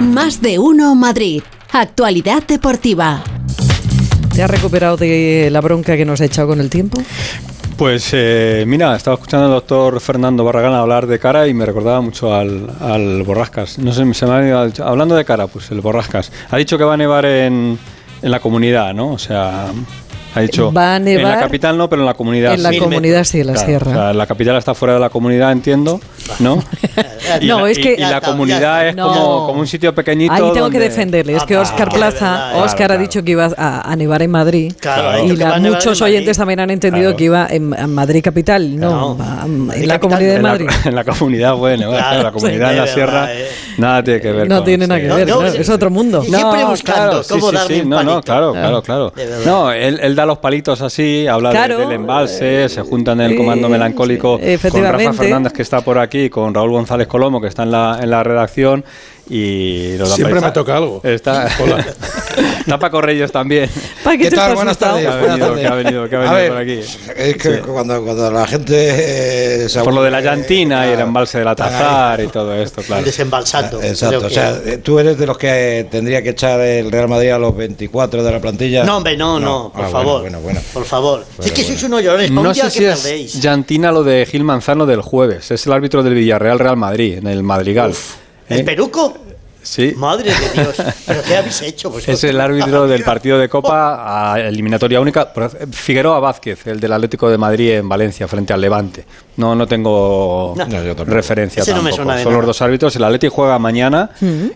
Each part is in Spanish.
Más de uno Madrid. Actualidad deportiva. ¿Te has recuperado de la bronca que nos ha echado con el tiempo? Pues eh, mira, estaba escuchando al doctor Fernando Barragán hablar de cara y me recordaba mucho al, al Borrascas. No sé, se me ha ido, hablando de cara, pues el Borrascas. Ha dicho que va a nevar en, en la comunidad, ¿no? O sea, ha dicho Va a nevar en la capital no, pero en la comunidad en la sí. comunidad sí, en la Claro, sierra. o sea, la capital está fuera de la comunidad, entiendo, ¿no? Y No, la, es y- que- y la comunidad es No. como, como un sitio pequeñito. Ahí tengo que donde- defenderle. Es que Ah, Oscar ah, Plaza, claro, Oscar ha dicho que iba a, a nevar en Madrid. Claro, y que la- va a nevar muchos en oyentes también han entendido Claro. que iba en, en Madrid capital, no, en la capital. comunidad de en, Madrid. La, en la comunidad, bueno, Claro, la comunidad en la sierra, eh. nada tiene que ver No con- tiene nada sí. que ver, es otro mundo. Y siempre buscando cómo darle no, no, claro, Claro. claro. No, él, él da los palitos así, habla de- del embalse, se juntan en el comando Eh, melancólico con. Rafa Fernández que está por aquí, con Raúl González Colomo que está en la, en la redacción y da Siempre me toca algo. Está, Hola. Paco Reyes también. ¿Para qué, ¿Qué te tal? Buenas asustado? Que ha tardes. venido, que ha venido, que ha A venido ver, por aquí. Es que Sí. cuando, cuando la gente eh, se Por lo de la llantina y el ah, embalse del Atazar y todo esto, claro. Desembalsando. Exacto, creo o sea, que- eh, tú eres de los que eh, tendría que echar el Real Madrid a los 24 de la plantilla. No, hombre, no, no, por Ah, favor. Bueno, bueno, bueno. Por favor. Si es que bueno. sois unos llorones, No sé que si es perdéis. llantina lo de Gil Manzano del jueves. Es el árbitro del Villarreal Real Madrid, en el Madrigal. ¿El ¿Eh? peruco? Sí. Madre de Dios. ¿Pero qué habéis hecho vosotros? Es el árbitro del partido de Copa a eliminatoria única. Figueroa Vázquez, el del Atlético de Madrid en Valencia, frente al Levante. No, no tengo No. Tampoco. referencia no me suena Son los dos árbitros. El Atlético juega mañana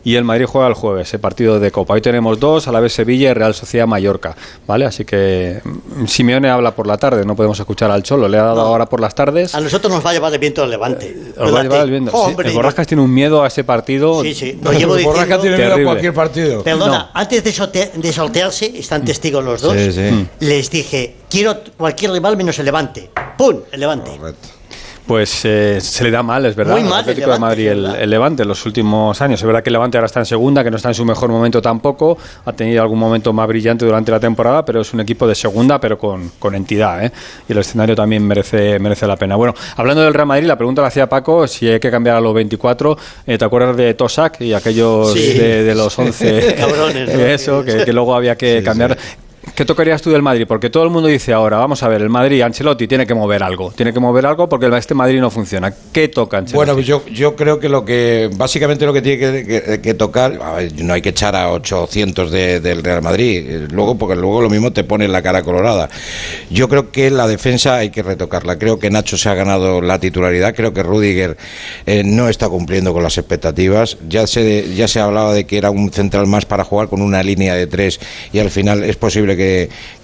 y el Madrid juega el jueves, ese partido de Copa. Hoy tenemos dos, a la vez Sevilla y Real Sociedad Mallorca. ¿Vale? Así que mm, Simeone habla por la tarde, no podemos escuchar al Cholo. Le ha dado No. ahora por las tardes. A nosotros nos va a llevar el viento del levante. Os va a llevar el viento. Hombre, el Borrascas tiene un miedo a ese partido. Sí, sí. Lo llevo Diciendo. tiene miedo a cualquier partido. Perdona, No. antes de, sote- de sortearse, están testigos los dos. Sí, sí. Les dije, quiero cualquier rival menos el levante. ¡Pum! El levante. Correcto. Pues eh, se le da mal, es verdad. Muy al mal el Atlético Levante, de Madrid, el, Levante, en los últimos años. Es verdad que el Levante ahora está en segunda, que no está en su mejor momento tampoco. Ha tenido algún momento más brillante durante la temporada, pero es un equipo de segunda, pero con, con entidad. ¿eh? Y el escenario también merece, merece la pena. Bueno, hablando del Real Madrid, la pregunta la hacía Paco: si hay que cambiar a los 24. eh, ¿Te acuerdas de Tosak y aquellos Sí. de, de los 11? Cabrones, ¿no? Eso, que, que luego había que cambiar. ¿Qué tocarías tú del Madrid? Porque todo el mundo dice ahora, vamos a ver, el Madrid, Ancelotti tiene que mover algo, tiene que mover algo porque este Madrid no funciona. ¿Qué toca Ancelotti? Bueno, pues yo, yo creo que lo que básicamente lo que tiene que, tocar, no hay que echar a 800 de- del Real Madrid, eh, luego porque luego lo mismo te pone la cara colorada. Yo creo que la defensa hay que retocarla. Creo que Nacho se ha ganado la titularidad, creo que Rudiger eh, no está cumpliendo con las expectativas. Ya se ya se hablaba de que era un central más para jugar con una línea de tres y al final es posible que,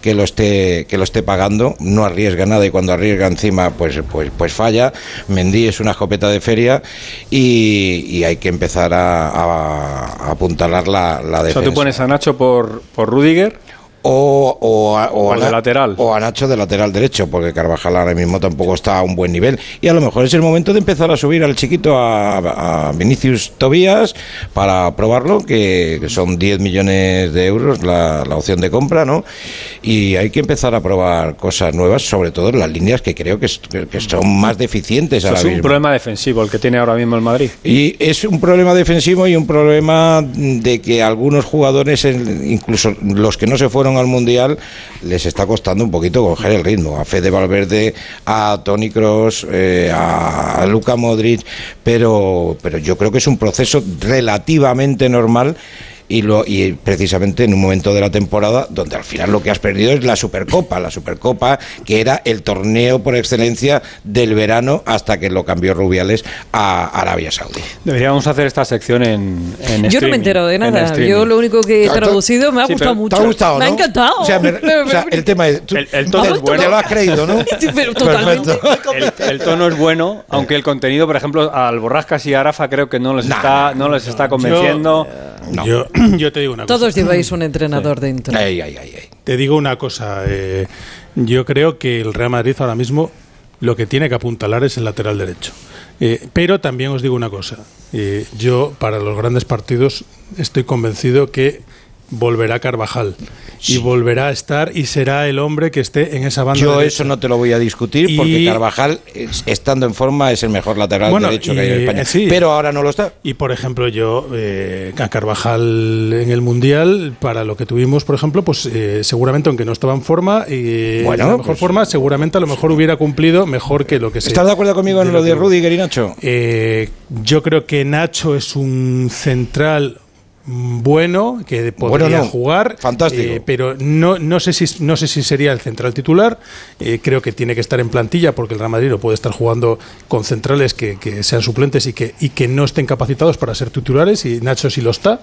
que lo esté que lo esté pagando. No arriesga nada y cuando arriesga encima pues pues pues falla. Mendy es una escopeta de feria y, y hay que empezar a, a- a apuntalar la, la o defensa. sea, tú pones a Nacho por, por Rudiger, O, o, a, o O a de Na- lateral. O a Nacho de lateral derecho, porque Carvajal ahora mismo tampoco está a un buen nivel. Y a lo mejor es el momento de empezar a subir al chiquito a, a Vinicius Tobías para probarlo, que, que son 10 millones de euros la, la opción de compra, ¿no? Y hay que empezar a probar cosas nuevas, sobre todo en las líneas que creo que, son más deficientes Eso ahora es un mismo. problema defensivo el que tiene ahora mismo el Madrid. Y es un problema defensivo y un problema de que algunos jugadores, incluso los que no se fueron al Mundial, les está costando un poquito coger el ritmo. A Fede Valverde, a Tony Cross, a Luka Modric, pero, pero yo creo que es un proceso relativamente normal. Y, lo, y precisamente en un momento de la temporada donde al final lo que has perdido es la Supercopa, la Supercopa que era el torneo por excelencia del verano hasta que lo cambió Rubiales a Arabia Saudí. Deberíamos hacer esta sección en, en Yo no me entero de nada. Yo lo único que he traducido me ha Sí, gustado mucho. ¿Te ha gustado, Me ha no? encantado. O sea, me- o sea, el tema es... tú- El- el tono es bueno. Te lo has creído, ¿no? Sí, pero totalmente. El, el tono es bueno, aunque el contenido, por ejemplo, al Borrascas y a Arafa creo que no les No, está, no les está convenciendo. No. Yo, yo te digo una cosa. Todos lleváis un entrenador dentro. Ay, ay, ay, ay. Te digo una cosa. eh, yo creo que el Real Madrid ahora mismo lo que tiene que apuntalar es el lateral derecho. Eh, pero también os digo una cosa. eh, yo, para los grandes partidos, estoy convencido que volverá Carvajal y volverá a estar y será el hombre que esté en esa banda. Yo derecha. eso no te lo voy a discutir Y- porque Carvajal, es- estando en forma, es el mejor lateral Bueno, derecho que hay y, en España. eh, sí. Pero ahora no lo está. Y por ejemplo, yo, eh, a Carvajal en el Mundial, para lo que tuvimos, por ejemplo, pues eh, seguramente, aunque no estaba en forma, y Bueno, en la mejor pues- forma, seguramente a lo mejor hubiera cumplido mejor que lo que se. ¿Estás de acuerdo conmigo en lo de Rudiger y Nacho? Eh, yo creo que Nacho es un central bueno que podría Bueno, no. jugar Fantástico. eh, pero no, no sé si no sé si sería el central titular Eh, creo que tiene que estar en plantilla porque el Real Madrid no puede estar jugando con centrales que, que sean suplentes y que y que no estén capacitados para ser titulares y Nacho sí lo está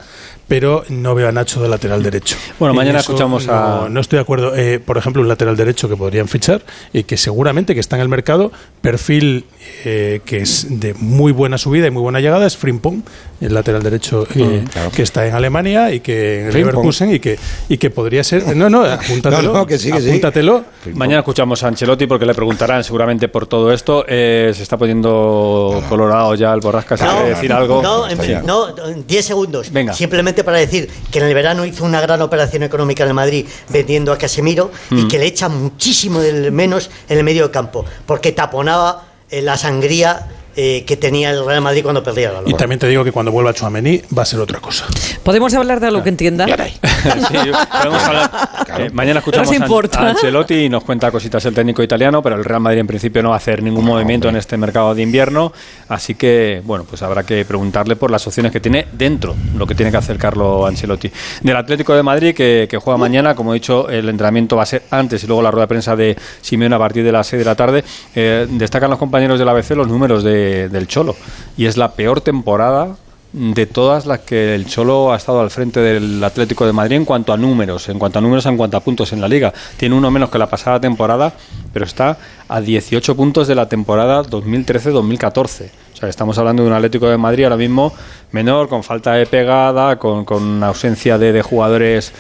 pero no veo a Nacho de lateral derecho Bueno, En mañana eso escuchamos no, a- no estoy de acuerdo Eh, por ejemplo un lateral derecho que podrían fichar y que seguramente que está en el mercado perfil eh, que es de muy buena subida y muy buena llegada es Frimpong el lateral derecho eh, que está en Alemania y que en el Frimpong. Leverkusen y que y que podría ser no no apúntatelo No, no, que sí, que sí. apúntatelo Mañana escuchamos a Ancelotti porque le preguntarán seguramente por todo esto. Eh, se está poniendo colorado ya el Borrasca. ¿Se quiere decir algo? No, en Está fin, no, en 10 segundos. Venga. Simplemente para decir que en el verano hizo una gran operación económica en el Madrid vendiendo a Casemiro Mm. y que le echa muchísimo del menos en el medio campo, porque taponaba eh, la sangría eh, que tenía el Real Madrid cuando perdía el balón. y también te digo que cuando vuelva Chouameni va a ser otra cosa ¿Podemos hablar de algo que entienda? Sí, podemos hablar. Eh, mañana escuchamos a Ancelotti y nos cuenta cositas el técnico italiano, pero el Real Madrid en principio no va a hacer ningún movimiento en este mercado de invierno, así que bueno, pues habrá que preguntarle por las opciones que tiene dentro, lo que tiene que hacer Carlo Ancelotti. Del Atlético de Madrid que, que juega mañana, como he dicho, el entrenamiento va a ser antes y luego la rueda de prensa de Simeone a partir de las 6 de la tarde. Eh, destacan los compañeros del ABC los números de- del Cholo y es la peor temporada de todas las que el Cholo ha estado al frente del Atlético de Madrid en cuanto a números, en cuanto a números, en cuanto a puntos en la liga. Tiene uno menos que la pasada temporada, pero está a 18 puntos de la temporada 2013-2014. O sea, estamos hablando de un Atlético de Madrid ahora mismo menor, con falta de pegada, con, con ausencia de jugadores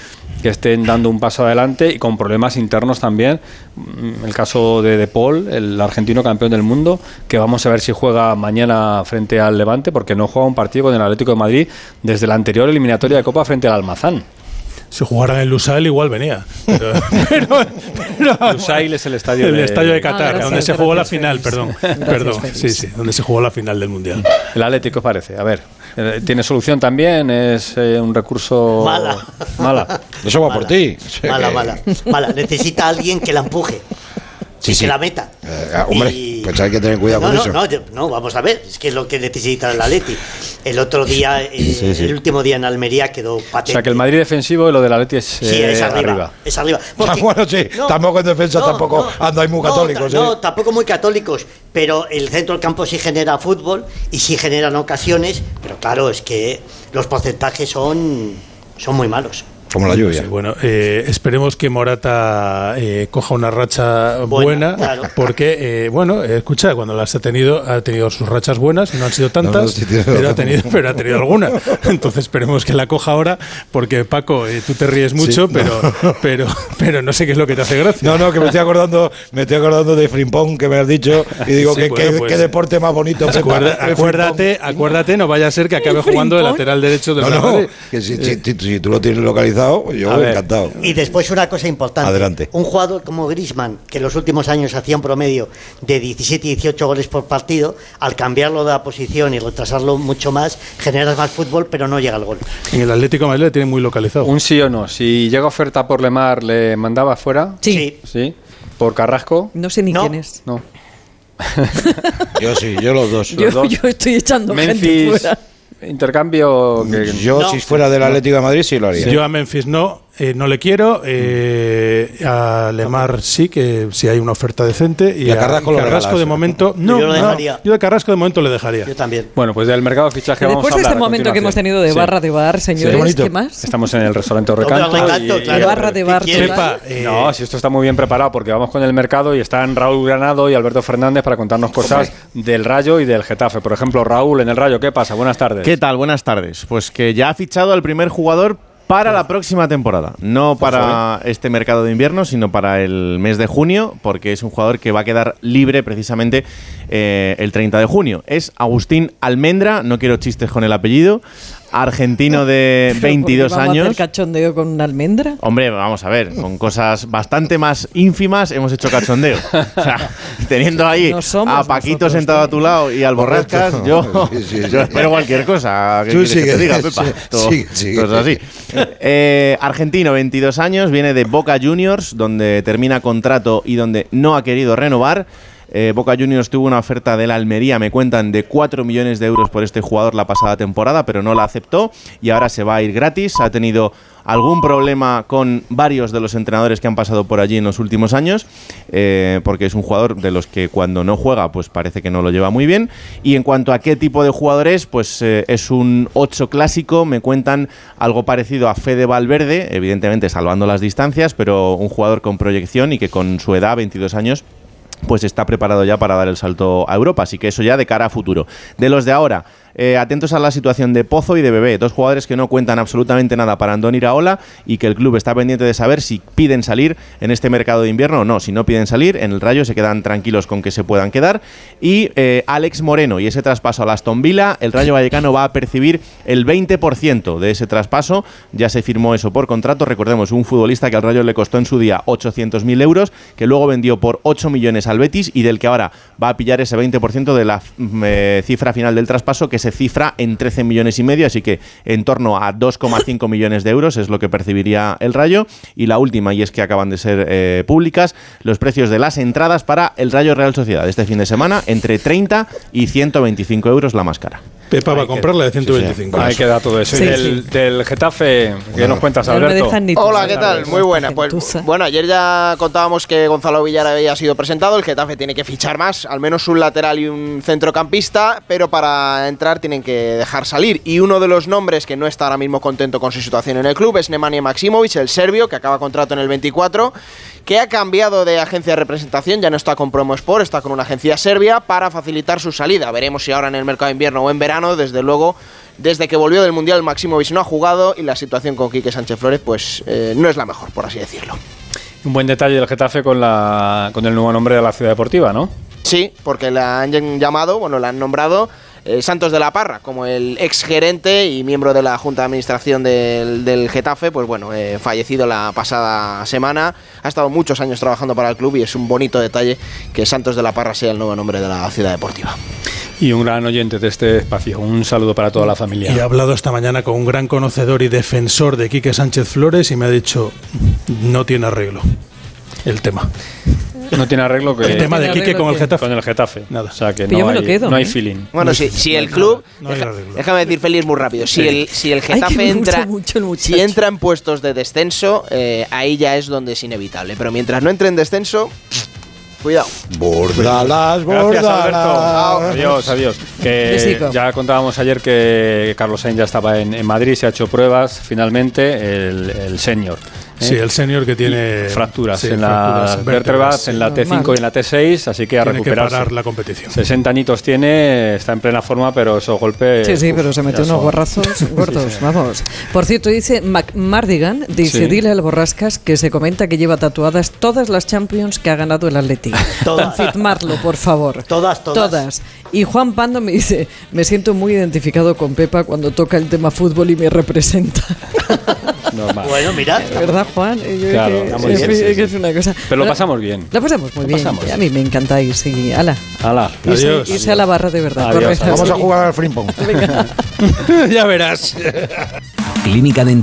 que estén dando un paso adelante y con problemas internos también. Mm, El caso de De Paul, el argentino campeón del mundo, que vamos a ver si juega mañana frente al Levante, porque no juega un partido con el Atlético de Madrid desde la anterior eliminatoria de Copa frente al Almazán. Si jugaran en Lusail igual venía pero, pero- pero- Lusail es el estadio el de- estadio de Ah, Qatar gracias, donde se jugó la final perdón Gracias, perdón sí sí donde se jugó la final del mundial El Atlético parece. A ver, eh, ¿tiene solución también? ¿Es eh, un recurso Mala. mala? Eso va por ti. Mala, mala, mala. Necesita alguien que la empuje. Sí, y sí. que la meta. Eh, ah, hombre, Y- pues hay que tener cuidado no, con no, eso. No, yo- no, vamos a ver, es que es lo que necesita el Atleti. El otro día, eh, el último día en Almería quedó O patente. sea, que el Madrid defensivo y lo del Atleti es, Sí, eh, es arriba, Es arriba. Porque- bueno, sí, tampoco en defensa tampoco andáis muy no, católicos. No, tampoco muy católicos, pero el centro del campo sí genera fútbol y sí generan ocasiones, pero claro, es que los porcentajes son, son muy malos. Como la lluvia. Sí, bueno, eh, esperemos que Morata eh, coja una racha buena, Buena, claro. porque, eh, bueno, escucha, cuando las ha tenido, ha tenido sus rachas buenas, no han sido tantas, No, no, sí, pero, ha tenido, pero ha tenido alguna. Entonces esperemos que la coja ahora, porque Paco, eh, tú te ríes mucho, Sí, pero, pero, pero no sé qué es lo que te hace gracia. No, no, que me estoy acordando, me estoy acordando de Frimpong que me has dicho y digo Sí, que bueno, qué, pues, qué deporte más bonito. Acuerda- acuérdate, acuérdate, no vaya a ser que acabe jugando de lateral derecho del No, Real no, Madrid. que si, si- si- si tú lo tienes localizado, yo A ver. encantado. Y después una cosa importante. Adelante. Un jugador como Grisman, que en los últimos años hacía un promedio de 17 y 18 goles por partido, al cambiarlo de la posición y retrasarlo mucho más, generas más fútbol, pero no llega al gol. En el Atlético de Madrid le tienen muy localizado. Un sí o no. Si llega oferta por Lemar, ¿le mandaba fuera? Sí. Sí. ¿Por Carrasco? No sé ni No. quién es. No. Yo sí, yo los dos. Yo, dos. yo estoy echando gente Memphis, fuera. Intercambio. que- Yo, No. si fuera del Atlético de Madrid, sí lo haría. Yo a Memphis no, eh, no le quiero. eh, a Lemar sí, que si hay una oferta decente. Y, Y a Carrasco lo regalas. de momento. No, Yo lo no, dejaría. yo de Carrasco de momento le dejaría. Yo también. Bueno, pues del mercado de fichaje Que vamos después a de hablar. este a momento que hemos tenido de Sí. barra de bar, señores. ¿qué más? Estamos en el restaurante Recanto. Y-. Barra de bar. Pepa, eh, No, si esto está muy bien preparado porque vamos con el mercado y están Raúl Granado y Alberto Fernández para contarnos cosas del Rayo y del Getafe. Por ejemplo, Raúl en el Rayo, ¿qué pasa? Buenas tardes. ¿Qué tal? Buenas tardes. Pues que ya ha fichado al primer jugador para la próxima temporada. No para este mercado de invierno, sino para el mes de junio, porque es un jugador que va a quedar libre precisamente eh, el 30 de junio. Es Agustín Almendra, no quiero chistes con el apellido. Argentino de 22 ¿Vamos a hacer años. cachondeo con una almendra? Hombre, vamos a ver, con cosas bastante más ínfimas hemos hecho cachondeo. O sea, teniendo ahí No a Paquito sentado a tu lado y al Borrascas, yo, Sí, sí, sí. yo espero cualquier cosa. ¿Qué Tú que te sigue, diga, Pepa? esto es así. Eh, argentino, 22 años, viene de Boca Juniors, donde termina contrato y donde no ha querido renovar. Eh, Boca Juniors tuvo una oferta de la Almería, me cuentan, de 4 millones de euros por este jugador la pasada temporada, pero no la aceptó y ahora se va a ir gratis. Ha tenido algún problema con varios de los entrenadores que han pasado por allí en los últimos años, eh, porque es un jugador de los que cuando no juega, pues parece que no lo lleva muy bien. Y en cuanto a qué tipo de jugador es, pues eh, es un 8 clásico, me cuentan algo parecido a Fede Valverde, evidentemente salvando las distancias, pero un jugador con proyección y que con su edad, 22 años, pues está preparado ya para dar el salto a Europa. Así que eso ya de cara a futuro. De los de ahora, eh, atentos a la situación de Pozo y de Bebé, dos jugadores que no cuentan absolutamente nada para Andón Iraola y que el club está pendiente de saber si piden salir en este mercado de invierno o no. Si no piden salir, en el Rayo se quedan tranquilos con que se puedan quedar. Y eh, Alex Moreno y ese traspaso a Aston Villa, el Rayo Vallecano va a percibir el 20% de ese traspaso. Ya se firmó eso por contrato. Recordemos, un futbolista que al Rayo le costó en su día 800.000 euros, que luego vendió por 8 millones al Betis y del que ahora va a pillar ese 20% de la mm, eh, cifra final del traspaso, que se cifra en 13 millones y medio, así que en torno a 2,5 millones de euros es lo que percibiría el Rayo. Y la última, y es que acaban de ser eh, públicas, los precios de las entradas para el Rayo Real Sociedad este fin de semana, entre 30 y 125 euros la más cara. Pepa va a comprarla de 125. Ahí queda todo eso. Sí, y del, sí. del Getafe, ¿qué nos cuentas, No Alberto? ni Hola. ¿qué tal? Muy buena. Pues bueno, ayer ya contábamos que Gonzalo Villar había sido presentado. El Getafe tiene que fichar más, al menos un lateral y un centrocampista, pero para entrar tienen que dejar salir. Y uno de los nombres que no está ahora mismo contento con su situación en el club es Nemanja Maximovic, el serbio, que acaba contrato en el 24, que ha cambiado de agencia de representación, ya no está con Promo Sport, está con una agencia serbia para facilitar su salida. Veremos si ahora en el mercado de invierno o en verano, desde luego. Desde que volvió del Mundial, Maximovic no ha jugado y la situación con Quique Sánchez Flores pues eh, no es la mejor, por así decirlo. Un buen detalle del Getafe con, la, con el nuevo nombre de la ciudad deportiva, ¿no? Sí, porque la han llamado, bueno, la han nombrado eh, Santos de la Parra como el ex gerente y miembro de la Junta de Administración del, del Getafe, pues bueno, eh, fallecido la pasada semana. Ha estado muchos años trabajando para el club y es un bonito detalle que Santos de la Parra sea el nuevo nombre de la ciudad deportiva. Y un gran oyente de este espacio. Un saludo para toda la Y he familia. hablado esta mañana con un gran conocedor y defensor de Quique Sánchez Flores y me ha dicho, no tiene arreglo el tema. No tiene arreglo que El tema de ¿Tiene Quique con el? Getafe. con el Getafe. Nada. O sea que Pero yo no me lo hay, quedo, no hay ¿eh? feeling. Bueno, sí, si el club. no hay deja- arreglo. déjame decir feliz muy rápido. Si, Sí. el, si el Getafe entra. mucho el si entra en puestos de descenso, eh, ahí ya es donde es inevitable. Pero mientras no entre en descenso, cuidado. Bordalas, Gracias, Alberto. bordalas. Adiós, adiós. Que ya contábamos ayer que Carlos Sainz ya estaba en, en Madrid, se ha hecho pruebas finalmente, el, el senior. ¿Eh? Sí, el señor que tiene fracturas sí, en fracturas las vértebras, sí. en la T5 Normal. y en la T6, así que a Tiene que recuperarse. parar la competición. 60 añitos tiene, está en plena forma, pero esos golpes. Sí, sí, uf, pero se mete ya unos son- guarrazos gordos, vamos. Por cierto, dice Mac Mardigan, dice, Sí. dile al Borrascas que se comenta que lleva tatuadas todas las Champions que ha ganado el Atlético. Todas. Confirmarlo, por favor. Todas, todas. Y Juan Pando me dice, me siento muy identificado con Pepa cuando toca el tema fútbol y me representa. Normal. Bueno, mira. ¿Verdad, Juan? Y yo Claro, que- en bien, fin, sí, que sí. es una cosa. Pero lo pasamos bien. La pasamos muy Lo bien. pasamos. A mí me encantáis. Y, ala, Hala. irse, Adiós. irse a la barra de verdad. Adiós, adiós. Vamos a jugar al frimpong. Ya verás. Clínica